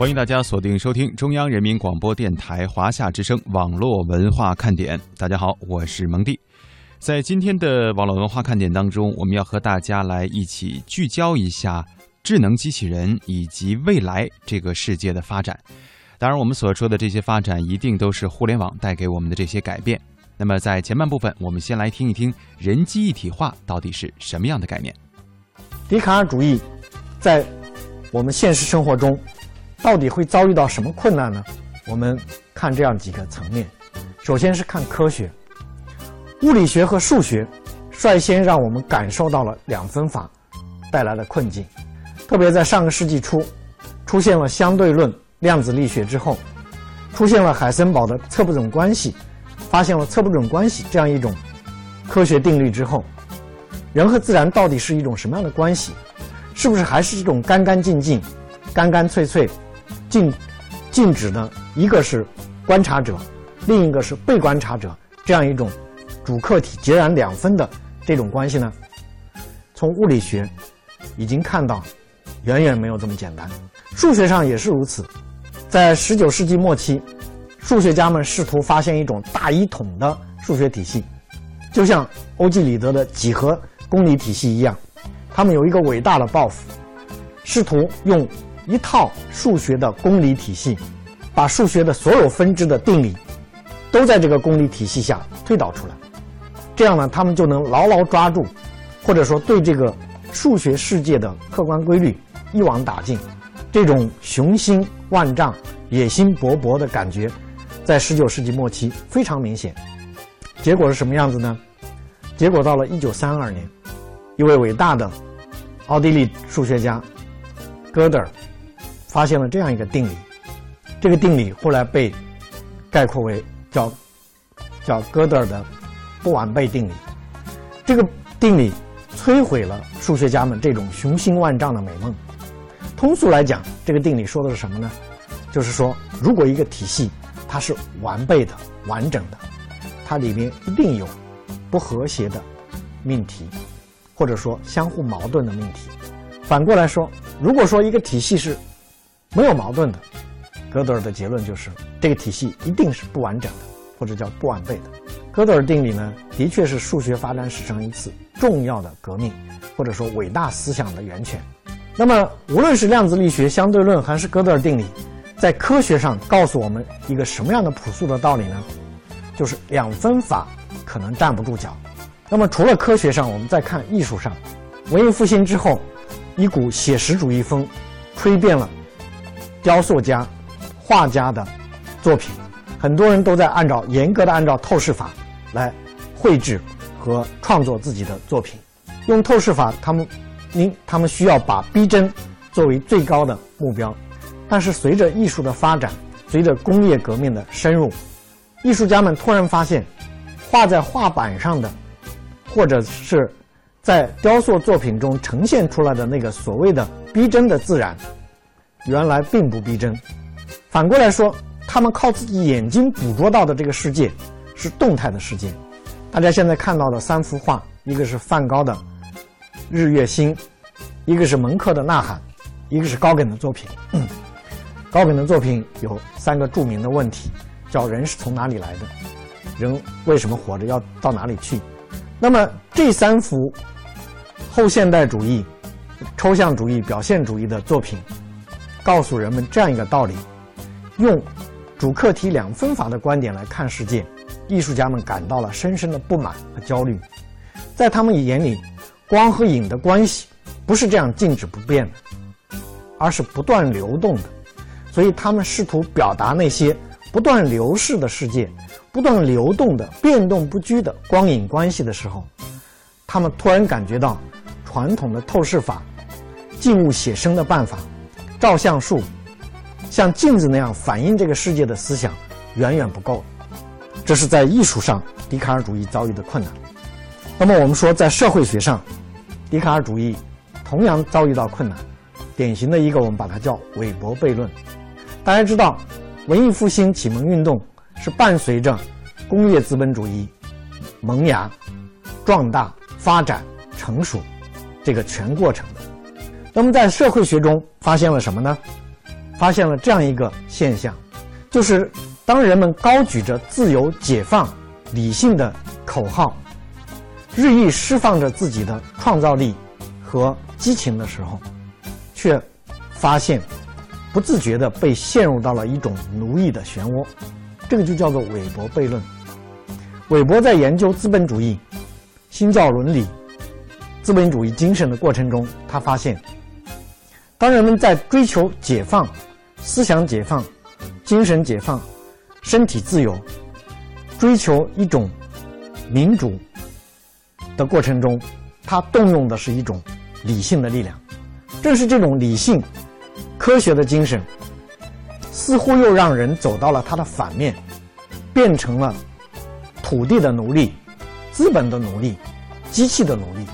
欢迎大家锁定收听中央人民广播电台华夏之声网络文化看点。大家好，我是蒙蒂。在今天的网络文化看点当中，我们要和大家来一起聚焦一下智能机器人以及未来这个世界的发展。当然，我们所说的这些发展，一定都是互联网带给我们的这些改变。那么，在前半部分，我们先来听一听人机一体化到底是什么样的概念。笛卡尔主义在我们现实生活中。到底会遭遇到什么困难呢？我们看这样几个层面。首先是看科学，物理学和数学率先让我们感受到了两分法带来的困境。特别在上个世纪初，出现了相对论、量子力学之后，出现了海森堡的测不准关系，发现了测不准关系这样一种科学定律之后，人和自然到底是一种什么样的关系？是不是还是一种干干净净、干干脆脆？禁禁止的，一个是观察者，另一个是被观察者，这样一种主客体截然两分的这种关系呢，从物理学已经看到，远远没有这么简单。数学上也是如此，在十九世纪末期，数学家们试图发现一种大一统的数学体系，就像欧几里得的几何公理体系一样，他们有一个伟大的抱负，试图用。一套数学的公理体系，把数学的所有分支的定理，都在这个公理体系下推导出来，这样呢，他们就能牢牢抓住，或者说对这个数学世界的客观规律一网打尽。这种雄心万丈、野心勃勃的感觉，在十九世纪末期非常明显。结果是什么样子呢？结果到了一九三二年，一位伟大的奥地利数学家哥德尔。发现了这样一个定理，这个定理后来被概括为叫叫哥德尔的不完备定理。这个定理摧毁了数学家们这种雄心万丈的美梦。通俗来讲，这个定理说的是什么呢？就是说，如果一个体系它是完备的、完整的，它里面一定有不和谐的命题，或者说相互矛盾的命题。反过来说，如果说一个体系是没有矛盾的，哥德尔的结论就是这个体系一定是不完整的，或者叫不完备的。哥德尔定理呢，的确是数学发展史上一次重要的革命，或者说伟大思想的源泉。那么，无论是量子力学、相对论，还是哥德尔定理，在科学上告诉我们一个什么样的朴素的道理呢？就是两分法可能站不住脚。那么，除了科学上，我们再看艺术上，文艺复兴之后，一股写实主义风吹遍了。雕塑家、画家的作品，很多人都在按照严格的按照透视法来绘制和创作自己的作品。用透视法，他们因他们需要把逼真作为最高的目标。但是随着艺术的发展，随着工业革命的深入，艺术家们突然发现，画在画板上的，或者是在雕塑作品中呈现出来的那个所谓的逼真的自然。原来并不逼真，反过来说，他们靠自己眼睛捕捉到的这个世界是动态的世界。大家现在看到的三幅画，一个是梵高的《日月星》，一个是蒙克的《呐喊》，一个是高更的作品。高更的作品有三个著名的问题：叫人是从哪里来的？人为什么活着？要到哪里去？那么这三幅后现代主义、抽象主义、表现主义的作品。告诉人们这样一个道理：用主客体两分法的观点来看世界，艺术家们感到了深深的不满和焦虑。在他们眼里，光和影的关系不是这样静止不变的，而是不断流动的。所以，他们试图表达那些不断流逝的世界、不断流动的、变动不居的光影关系的时候，他们突然感觉到，传统的透视法、静物写生的办法。照相术像镜子那样反映这个世界的思想远远不够，这是在艺术上笛卡尔主义遭遇的困难。那么我们说，在社会学上，笛卡尔主义同样遭遇到困难。典型的一个，我们把它叫韦伯悖论。大家知道，文艺复兴启蒙运动是伴随着工业资本主义萌芽、壮大、发展、成熟这个全过程的。那么，在社会学中发现了什么呢？发现了这样一个现象，就是当人们高举着自由、解放、理性的口号，日益释放着自己的创造力和激情的时候，却发现不自觉地被陷入到了一种奴役的漩涡，这个就叫做韦伯悖论。韦伯在研究资本主义、新教伦理、资本主义精神的过程中，他发现，当人们在追求解放、思想解放、精神解放、身体自由，追求一种民主的过程中，他动用的是一种理性的力量。正是这种理性、科学的精神，似乎又让人走到了它的反面，变成了。土地的奴隶，资本的奴隶，机器的奴隶，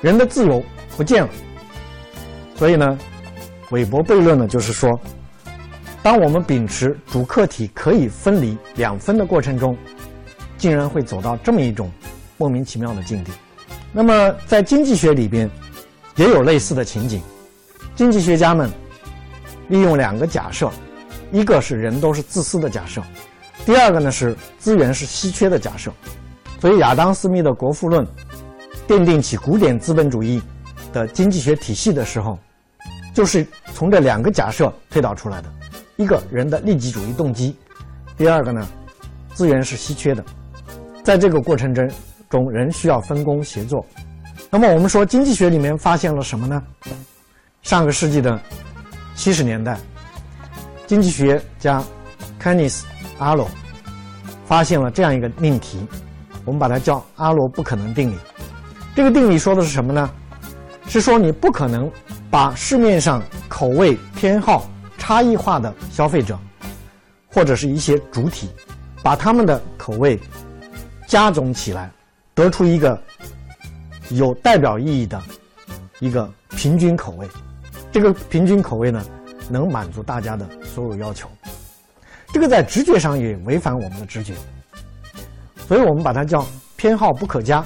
人的自由不见了。所以呢，韦伯悖论呢，就是说，当我们秉持主客体可以分离两分的过程中，竟然会走到这么一种莫名其妙的境地。那么，在经济学里边，也有类似的情景。经济学家们利用两个假设，一个是人都是自私的假设。第二个呢是资源是稀缺的假设，所以亚当·斯密的《国富论》奠定起古典资本主义的经济学体系的时候，就是从这两个假设推导出来的：一个人的利己主义动机，第二个呢，资源是稀缺的。在这个过程中，中人需要分工协作。那么我们说经济学里面发现了什么呢？上个世纪的七十年代，经济学家 Keynes。阿罗发现了这样一个命题，我们把它叫阿罗不可能定理。这个定理说的是什么呢？是说你不可能把市面上口味偏好差异化的消费者，或者是一些主体，把他们的口味加总起来，得出一个有代表意义的一个平均口味。这个平均口味呢，能满足大家的所有要求。这个在直觉上也违反我们的直觉，所以我们把它叫偏好不可加，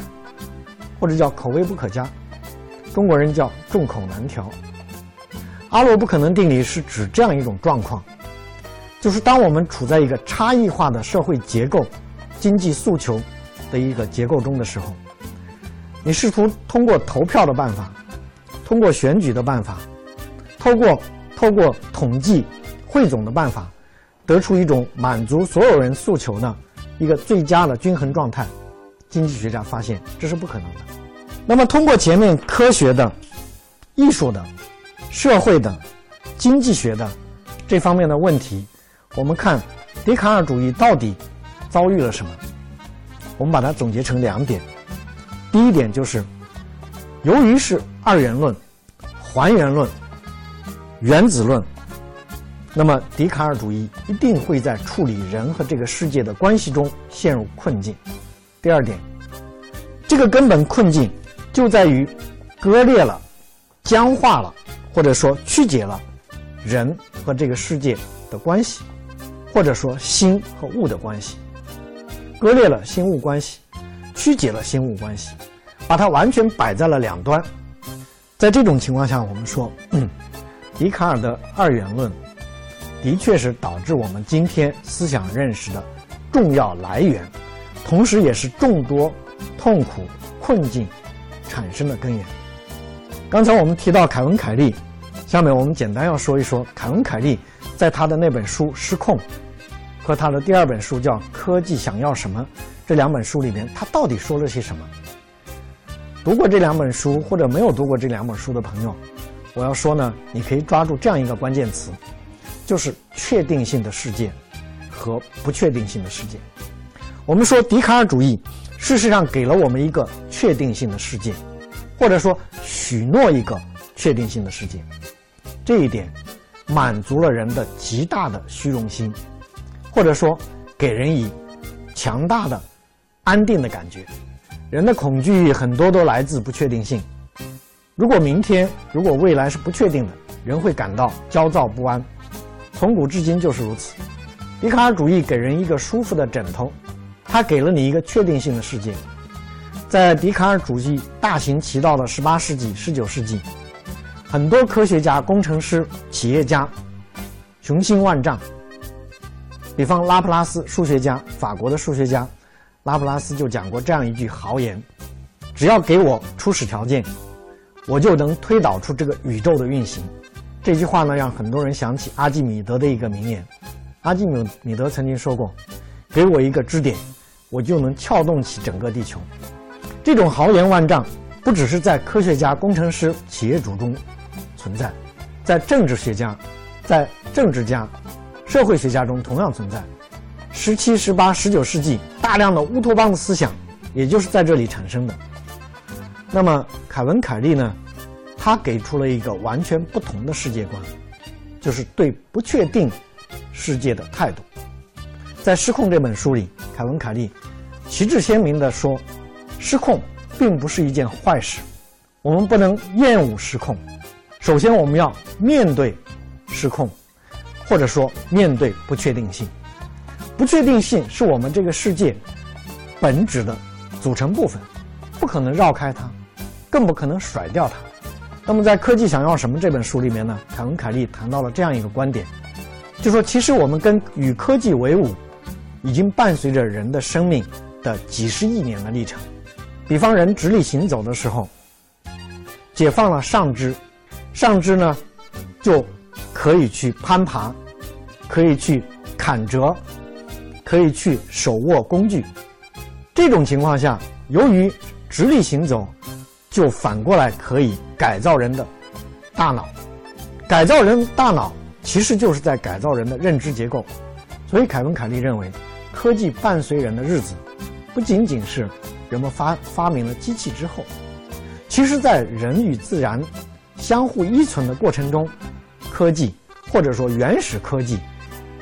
或者叫口味不可加。中国人叫众口难调。阿罗不可能定理是指这样一种状况，就是当我们处在一个差异化的社会结构、经济诉求的一个结构中的时候，你试图通过投票的办法，通过选举的办法，透过透过统计汇总的办法。得出一种满足所有人诉求的一个最佳的均衡状态，经济学家发现这是不可能的。那么，通过前面科学的、艺术的、社会的、经济学的这方面的问题，我们看笛卡尔主义到底遭遇了什么？我们把它总结成两点。第一点就是，由于是二元论、还原论、原子论。那么，笛卡尔主义一定会在处理人和这个世界的关系中陷入困境。第二点，这个根本困境就在于割裂了、僵化了，或者说曲解了人和这个世界的关系，或者说心和物的关系，割裂了心物关系，曲解了心物关系，把它完全摆在了两端。在这种情况下，我们说，笛卡尔的二元论。的确是导致我们今天思想认识的重要来源，同时也是众多痛苦困境产生的根源。刚才我们提到凯文·凯利，下面我们简单要说一说凯文·凯利在他的那本书《失控》和他的第二本书叫《科技想要什么》这两本书里面，他到底说了些什么？读过这两本书或者没有读过这两本书的朋友，我要说呢，你可以抓住这样一个关键词。就是确定性的世界和不确定性的世界。我们说笛卡尔主义，事实上给了我们一个确定性的世界，或者说许诺一个确定性的世界。这一点满足了人的极大的虚荣心，或者说给人以强大的安定的感觉。人的恐惧很多都来自不确定性。如果明天，如果未来是不确定的，人会感到焦躁不安。从古至今就是如此。笛卡尔主义给人一个舒服的枕头，它给了你一个确定性的世界。在笛卡尔主义大行其道的18世纪、19世纪，很多科学家、工程师、企业家雄心万丈。比方拉普拉斯数学家，法国的数学家拉普拉斯就讲过这样一句豪言：只要给我初始条件，我就能推导出这个宇宙的运行。这句话呢，让很多人想起阿基米德的一个名言。阿基米米德曾经说过：“给我一个支点，我就能撬动起整个地球。”这种豪言万丈，不只是在科学家、工程师、企业主中存在，在政治学家、在政治家。社会学家中同样存在，十七、十八、十九世纪大量的乌托邦的思想，也就是在这里产生的。那么凯文·凯利呢？他给出了一个完全不同的世界观，就是对不确定世界的态度。在《失控》这本书里，凯文·凯利旗帜鲜明地说：“失控并不是一件坏事，我们不能厌恶失控。首先，我们要面对失控。”或者说，面对不确定性，不确定性是我们这个世界本质的组成部分，不可能绕开它，更不可能甩掉它。那么，在《科技想要什么》这本书里面呢，凯文·凯利谈到了这样一个观点，就说其实我们跟与科技为伍，已经伴随着人的生命的几十亿年的历程。比方，人直立行走的时候，解放了上肢，上肢呢就。可以去攀爬，可以去砍折，可以去手握工具。这种情况下，由于直立行走，就反过来可以改造人的大脑。改造人大脑其实就是在改造人的认知结构。所以，凯文·凯利认为，科技伴随人的日子，不仅仅是人们发发明了机器之后，其实在人与自然相互依存的过程中。科技或者说原始科技，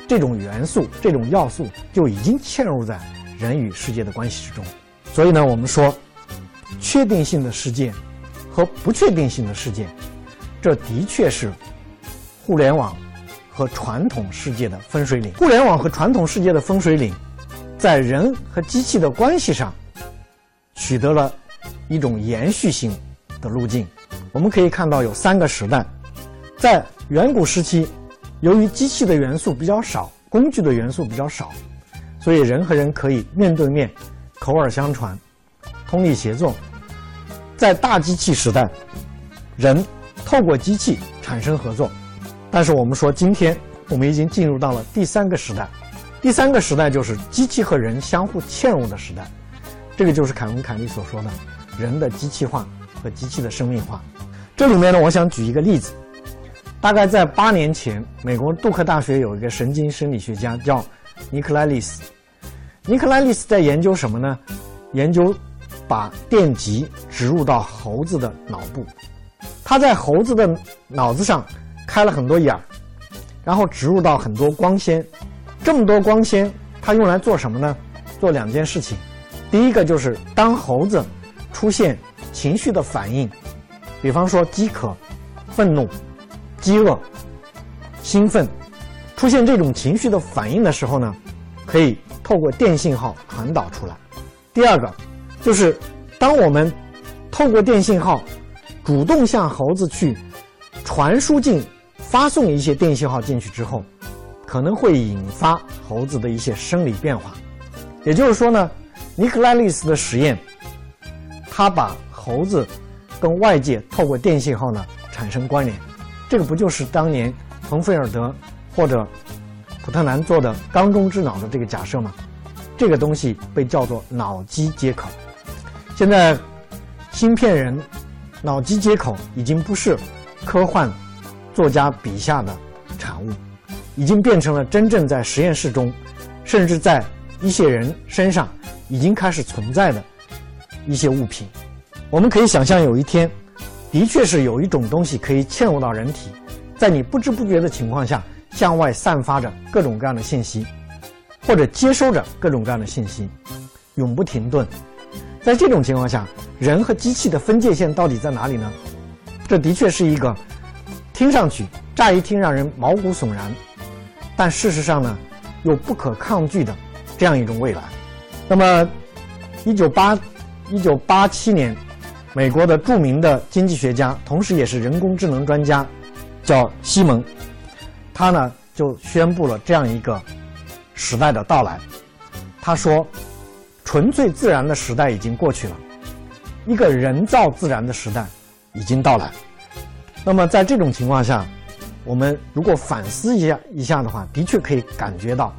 这种元素、这种要素就已经嵌入在人与世界的关系之中。所以呢，我们说，确定性的世界和不确定性的世界，这的确是互联网和传统世界的分水岭。互联网和传统世界的分水岭，在人和机器的关系上取得了一种延续性的路径。我们可以看到有三个时代，在。远古时期，由于机器的元素比较少，工具的元素比较少，所以人和人可以面对面、口耳相传、通力协作。在大机器时代，人透过机器产生合作。但是我们说，今天我们已经进入到了第三个时代，第三个时代就是机器和人相互嵌入的时代。这个就是凯文·凯利所说的人的机器化和机器的生命化。这里面呢，我想举一个例子。大概在八年前，美国杜克大学有一个神经生理学家叫尼克莱利斯。尼克莱利斯在研究什么呢？研究把电极植入到猴子的脑部。他在猴子的脑子上开了很多眼儿，然后植入到很多光纤。这么多光纤，它用来做什么呢？做两件事情。第一个就是当猴子出现情绪的反应，比方说饥渴、愤怒。饥饿、兴奋，出现这种情绪的反应的时候呢，可以透过电信号传导出来。第二个，就是当我们透过电信号主动向猴子去传输进、发送一些电信号进去之后，可能会引发猴子的一些生理变化。也就是说呢，尼克莱利斯的实验，他把猴子跟外界透过电信号呢产生关联。这个不就是当年冯菲尔德或者普特南做的缸中之脑的这个假设吗？这个东西被叫做脑机接口。现在，芯片人脑机接口已经不是科幻作家笔下的产物，已经变成了真正在实验室中，甚至在一些人身上已经开始存在的一些物品。我们可以想象有一天。的确是有一种东西可以嵌入到人体，在你不知不觉的情况下，向外散发着各种各样的信息，或者接收着各种各样的信息，永不停顿。在这种情况下，人和机器的分界线到底在哪里呢？这的确是一个听上去乍一听让人毛骨悚然，但事实上呢，又不可抗拒的这样一种未来。那么，一九八一九八七年。美国的著名的经济学家，同时也是人工智能专家，叫西蒙。他呢就宣布了这样一个时代的到来。他说：“纯粹自然的时代已经过去了，一个人造自然的时代已经到来。”那么在这种情况下，我们如果反思一下一下的话，的确可以感觉到，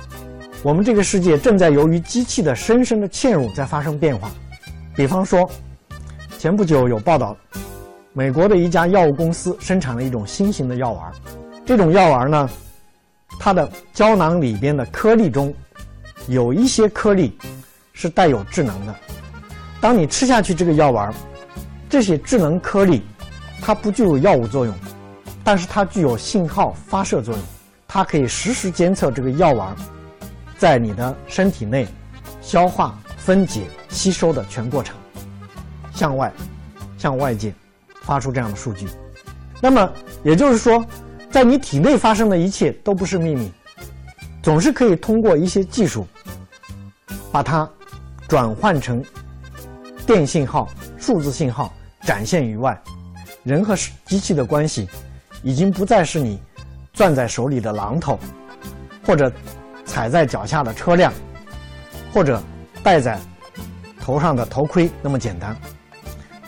我们这个世界正在由于机器的深深的嵌入在发生变化。比方说，前不久有报道，美国的一家药物公司生产了一种新型的药丸，这种药丸呢，它的胶囊里边的颗粒中有一些颗粒是带有智能的。当你吃下去这个药丸，这些智能颗粒它不具有药物作用，但是它具有信号发射作用，它可以实时监测这个药丸在你的身体内消化。分解、吸收的全过程，向外、向外界发出这样的数据。那么也就是说，在你体内发生的一切都不是秘密，总是可以通过一些技术把它转换成电信号、数字信号展现于外。人和机器的关系已经不再是你攥在手里的榔头，或者踩在脚下的车辆，或者。戴在头上的头盔那么简单，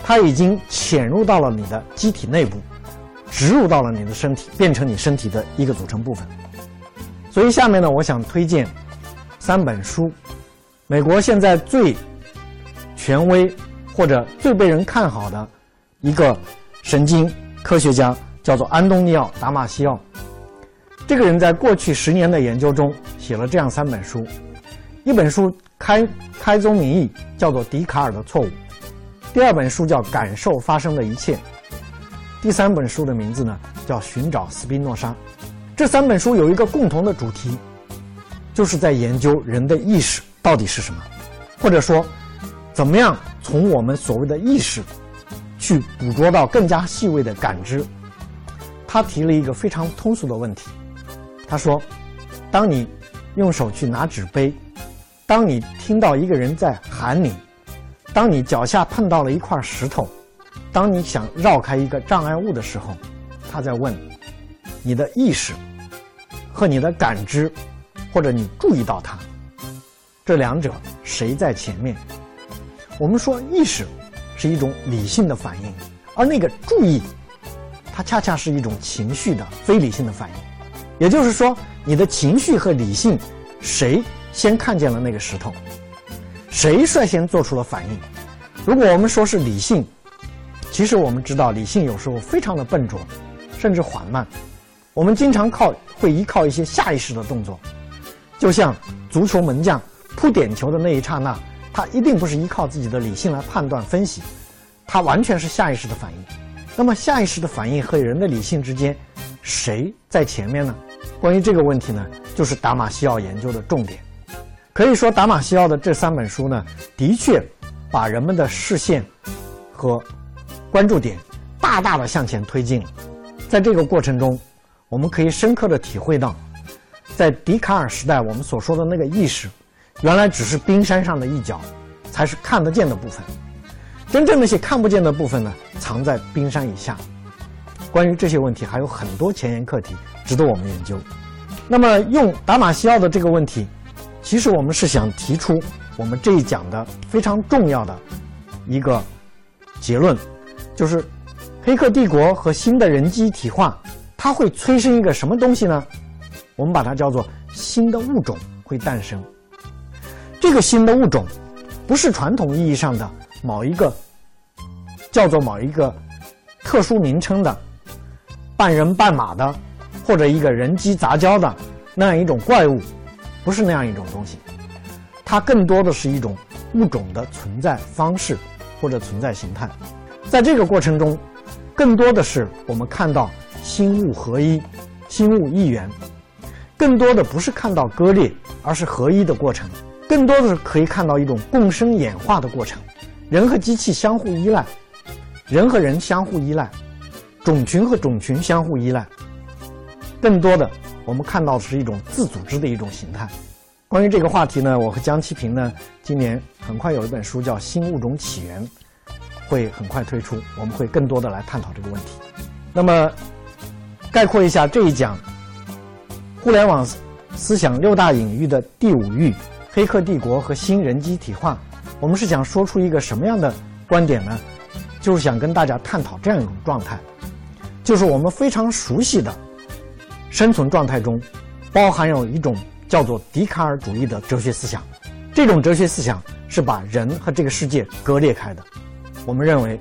它已经潜入到了你的机体内部，植入到了你的身体，变成你身体的一个组成部分。所以下面呢，我想推荐三本书，美国现在最权威或者最被人看好的一个神经科学家叫做安东尼奥·达马西奥。这个人在过去十年的研究中写了这样三本书，一本书。开开宗明义叫做笛卡尔的错误，第二本书叫感受发生的一切，第三本书的名字呢叫寻找斯宾诺莎。这三本书有一个共同的主题，就是在研究人的意识到底是什么，或者说，怎么样从我们所谓的意识去捕捉到更加细微的感知。他提了一个非常通俗的问题，他说：当你用手去拿纸杯。当你听到一个人在喊你，当你脚下碰到了一块石头，当你想绕开一个障碍物的时候，他在问：你的意识和你的感知，或者你注意到它，这两者谁在前面？我们说意识是一种理性的反应，而那个注意，它恰恰是一种情绪的非理性的反应。也就是说，你的情绪和理性，谁？先看见了那个石头，谁率先做出了反应？如果我们说是理性，其实我们知道理性有时候非常的笨拙，甚至缓慢。我们经常靠会依靠一些下意识的动作，就像足球门将扑点球的那一刹那，他一定不是依靠自己的理性来判断分析，他完全是下意识的反应。那么下意识的反应和人的理性之间，谁在前面呢？关于这个问题呢，就是达马西奥研究的重点。可以说，达马西奥的这三本书呢，的确把人们的视线和关注点大大的向前推进了。在这个过程中，我们可以深刻的体会到，在笛卡尔时代，我们所说的那个意识，原来只是冰山上的一角，才是看得见的部分。真正那些看不见的部分呢，藏在冰山以下。关于这些问题，还有很多前沿课题值得我们研究。那么，用达马西奥的这个问题。其实我们是想提出我们这一讲的非常重要的一个结论，就是《黑客帝国》和新的人机一体化，它会催生一个什么东西呢？我们把它叫做新的物种会诞生。这个新的物种不是传统意义上的某一个叫做某一个特殊名称的半人半马的或者一个人机杂交的那样一种怪物。不是那样一种东西，它更多的是一种物种的存在方式或者存在形态。在这个过程中，更多的是我们看到心物合一、心物一元，更多的不是看到割裂，而是合一的过程。更多的是可以看到一种共生演化的过程，人和机器相互依赖，人和人相互依赖，种群和种群相互依赖。更多的。我们看到的是一种自组织的一种形态。关于这个话题呢，我和江其平呢，今年很快有一本书叫《新物种起源》，会很快推出，我们会更多的来探讨这个问题。那么，概括一下这一讲，互联网思想六大领域的第五域——黑客帝国和新人机体化，我们是想说出一个什么样的观点呢？就是想跟大家探讨这样一种状态，就是我们非常熟悉的生存状态中，包含有一种叫做笛卡尔主义的哲学思想。这种哲学思想是把人和这个世界割裂开的。我们认为，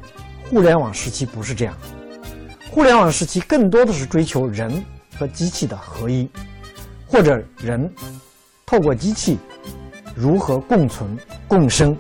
互联网时期不是这样，互联网时期更多的是追求人和机器的合一，或者人透过机器如何共存共生。